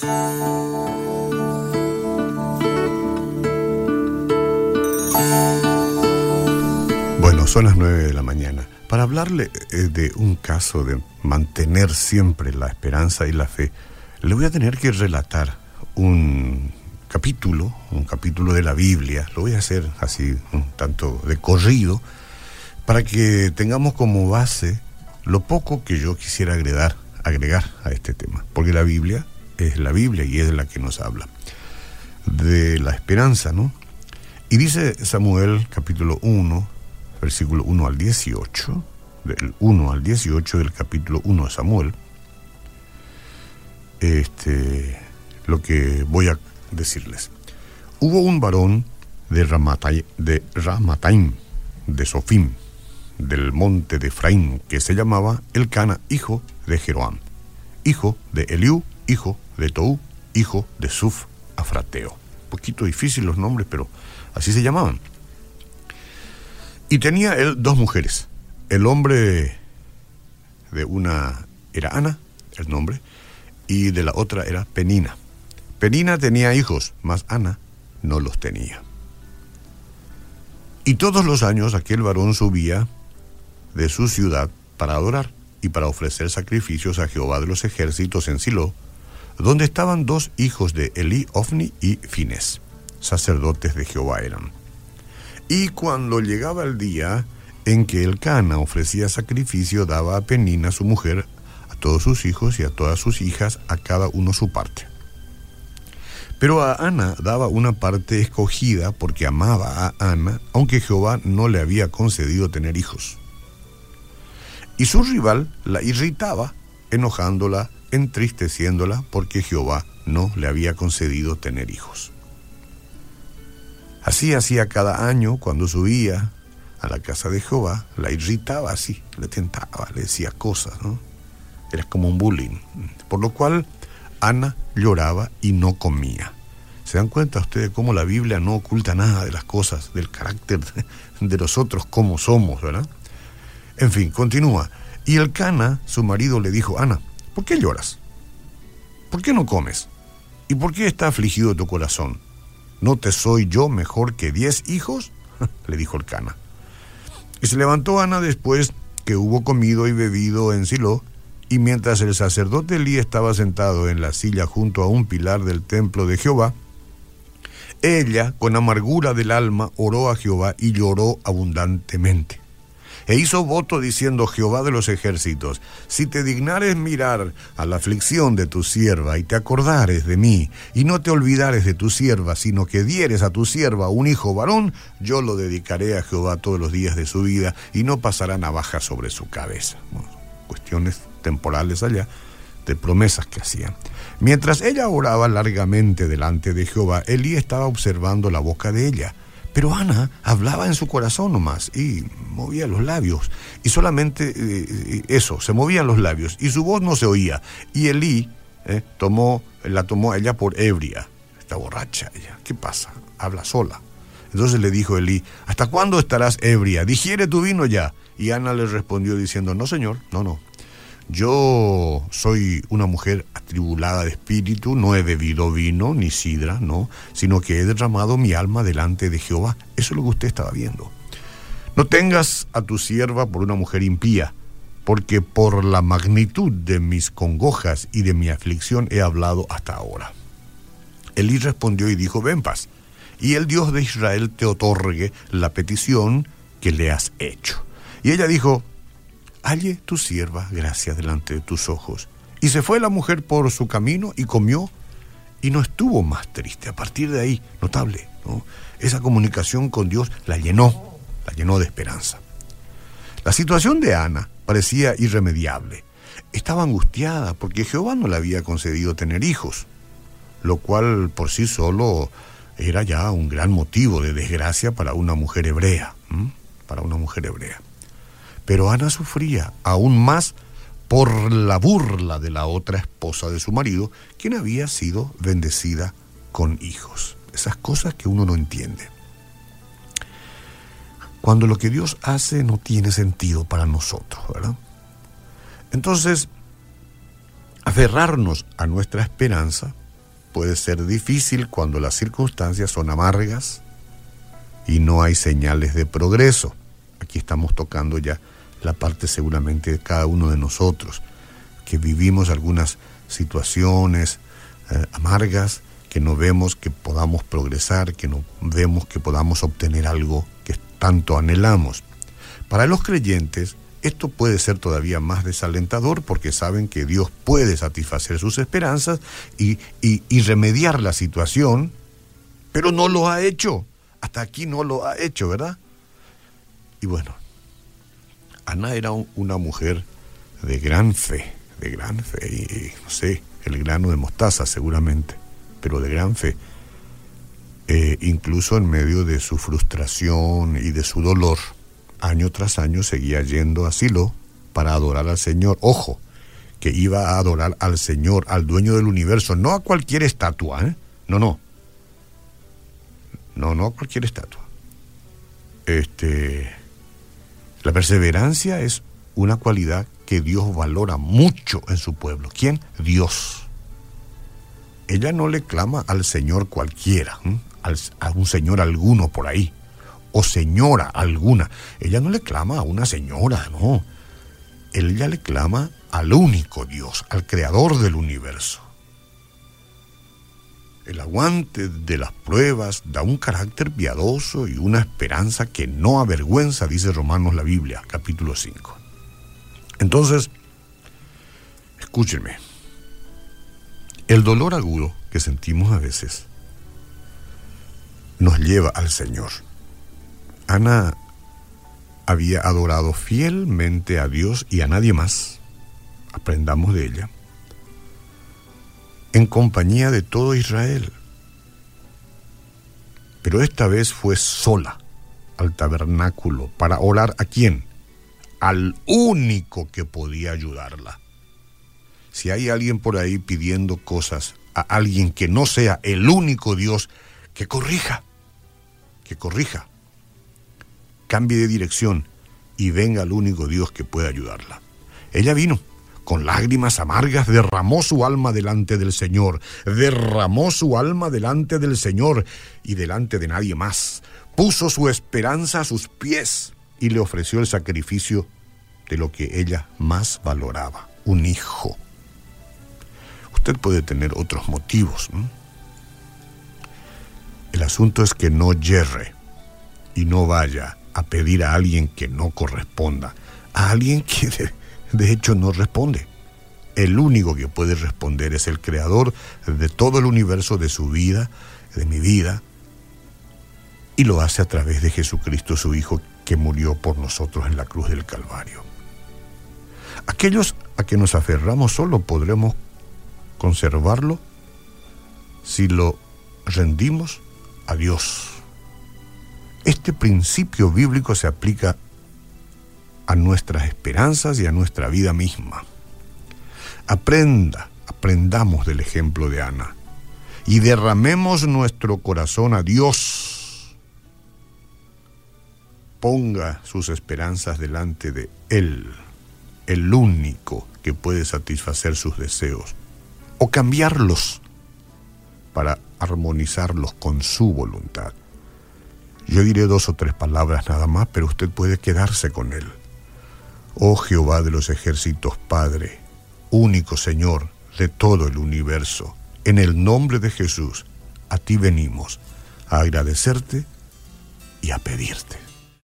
Bueno, son las 9 de la mañana. Para hablarle eh, de un caso de mantener siempre la esperanza y la fe, le voy a tener que relatar un capítulo, un capítulo de la Biblia. Lo voy a hacer así, un tanto de corrido, para que tengamos como base lo poco que yo quisiera agregar, agregar a este tema. Porque la Biblia es la Biblia y es la que nos habla de la esperanza, ¿no? Y dice Samuel capítulo 1, versículo 1 al 18, del 1 al 18 del capítulo 1 de Samuel, este, lo que voy a decirles. Hubo un varón de, Ramatay, de Ramataim, de Sofim, del monte de Efraín, que se llamaba Elcana, hijo de Jeroam, hijo de Eliú, hijo de Tou, hijo de Suf Afrateo. Un poquito difícil los nombres, pero así se llamaban. Y tenía él dos mujeres. El hombre de una era Ana, el nombre, y de la otra era Penina. Penina tenía hijos, mas Ana no los tenía. Y todos los años aquel varón subía de su ciudad para adorar y para ofrecer sacrificios a Jehová de los ejércitos en Silo, donde estaban dos hijos de Elí, Ofni y Fines, sacerdotes de Jehová eran. Y cuando llegaba el día en que el Cana ofrecía sacrificio, daba a Penina, su mujer, a todos sus hijos y a todas sus hijas, a cada uno su parte. Pero a Ana daba una parte escogida porque amaba a Ana, aunque Jehová no le había concedido tener hijos. Y su rival la irritaba, enojándola, entristeciéndola, porque Jehová no le había concedido tener hijos. Así hacía cada año cuando subía a la casa de Jehová, la irritaba así, le tentaba, le decía cosas, ¿no? Era como un bullying. Por lo cual Ana lloraba y no comía. ¿Se dan cuenta ustedes cómo la Biblia no oculta nada de las cosas, del carácter de nosotros, cómo somos, ¿verdad? En fin, continúa. Y el Cana, su marido, le dijo, Ana, ¿por qué lloras? ¿Por qué no comes? ¿Y por qué está afligido tu corazón? ¿No te soy yo mejor que diez hijos? le dijo el Cana. Y se levantó Ana después que hubo comido y bebido en Silo, y mientras el sacerdote Elí estaba sentado en la silla junto a un pilar del templo de Jehová, ella, con amargura del alma, oró a Jehová y lloró abundantemente. E hizo voto diciendo Jehová de los ejércitos, si te dignares mirar a la aflicción de tu sierva y te acordares de mí, y no te olvidares de tu sierva, sino que dieres a tu sierva un hijo varón, yo lo dedicaré a Jehová todos los días de su vida, y no pasará navaja sobre su cabeza. cuestiones temporales allá, de promesas que hacían. Mientras ella oraba largamente delante de Jehová, Elí estaba observando la boca de ella. Pero Ana hablaba en su corazón nomás y movía los labios. Y solamente eh, eso, se movían los labios y su voz no se oía. Y Elí eh, tomó, la tomó ella por ebria. Está borracha ella. ¿Qué pasa? Habla sola. Entonces le dijo Elí, ¿hasta cuándo estarás ebria? Digiere tu vino ya. Y Ana le respondió diciendo, no señor, no, no. Yo soy una mujer atribulada de espíritu, no he bebido vino ni sidra, no, sino que he derramado mi alma delante de Jehová. Eso es lo que usted estaba viendo. No tengas a tu sierva por una mujer impía, porque por la magnitud de mis congojas y de mi aflicción he hablado hasta ahora. Elí respondió y dijo, ven paz, y el Dios de Israel te otorgue la petición que le has hecho. Y ella dijo, halle tu sierva gracia delante de tus ojos. Y se fue la mujer por su camino y comió y no estuvo más triste. A partir de ahí, notable, ¿no? esa comunicación con Dios la llenó, la llenó de esperanza. La situación de Ana parecía irremediable. Estaba angustiada porque Jehová no le había concedido tener hijos, lo cual por sí solo era ya un gran motivo de desgracia para una mujer hebrea, para una mujer hebrea. Pero Ana sufría aún más por la burla de la otra esposa de su marido, quien había sido bendecida con hijos. Esas cosas que uno no entiende. Cuando lo que Dios hace no tiene sentido para nosotros, ¿verdad? Entonces, aferrarnos a nuestra esperanza puede ser difícil cuando las circunstancias son amargas y no hay señales de progreso. Aquí estamos tocando ya la parte seguramente de cada uno de nosotros, que vivimos algunas situaciones eh, amargas, que no vemos que podamos progresar, que no vemos que podamos obtener algo que tanto anhelamos. Para los creyentes, esto puede ser todavía más desalentador porque saben que Dios puede satisfacer sus esperanzas y, y, remediar la situación, pero no lo ha hecho. Hasta aquí no lo ha hecho, ¿verdad? Y bueno, Ana era una mujer de gran fe, de gran fe, y no sé, el grano de mostaza seguramente, pero de gran fe. Eh, incluso en medio de su frustración y de su dolor año tras año seguía yendo a Silo para adorar al Señor. Ojo, que iba a adorar al Señor, al dueño del universo, no a cualquier estatua, ¿eh? No, no. No, no a cualquier estatua. Este, la perseverancia es una cualidad que Dios valora mucho en su pueblo. ¿Quién? Dios. Ella no le clama al Señor cualquiera, a un Señor alguno por ahí o señora alguna. Ella no le clama a una señora, no. Ella le clama al único Dios, al creador del universo. El aguante de las pruebas da un carácter piadoso y una esperanza que no avergüenza, dice Romanos la Biblia, capítulo 5. Entonces, escúchenme, el dolor agudo que sentimos a veces nos lleva al Señor. Ana había adorado fielmente a Dios y a nadie más, aprendamos de ella, en compañía de todo Israel. Pero esta vez fue sola al tabernáculo para orar a quién? Al único que podía ayudarla. Si hay alguien por ahí pidiendo cosas a alguien que no sea el único Dios, que corrija, que corrija cambie de dirección y venga el único Dios que pueda ayudarla. Ella vino, con lágrimas amargas, derramó su alma delante del Señor, derramó su alma delante del Señor y delante de nadie más. Puso su esperanza a sus pies y le ofreció el sacrificio de lo que ella más valoraba, un hijo. Usted puede tener otros motivos. El asunto es que no yerre y no vaya a pedir a alguien que no corresponda, a alguien que de, hecho no responde. El único que puede responder es el creador de todo el universo, de su vida, de mi vida, y lo hace a través de Jesucristo, su Hijo, que murió por nosotros en la cruz del Calvario. Aquellos a que nos aferramos solo podremos conservarlo si lo rendimos a Dios este principio bíblico se aplica a nuestras esperanzas y a nuestra vida misma. Aprenda, aprendamos del ejemplo de Ana y derramemos nuestro corazón a Dios. Ponga sus esperanzas delante de Él, el único que puede satisfacer sus deseos o cambiarlos para armonizarlos con su voluntad. Yo diré dos o tres palabras nada más, pero usted puede quedarse con él. Oh Jehová de los ejércitos, Padre, único Señor de todo el universo, en el nombre de Jesús, a ti venimos a agradecerte y a pedirte.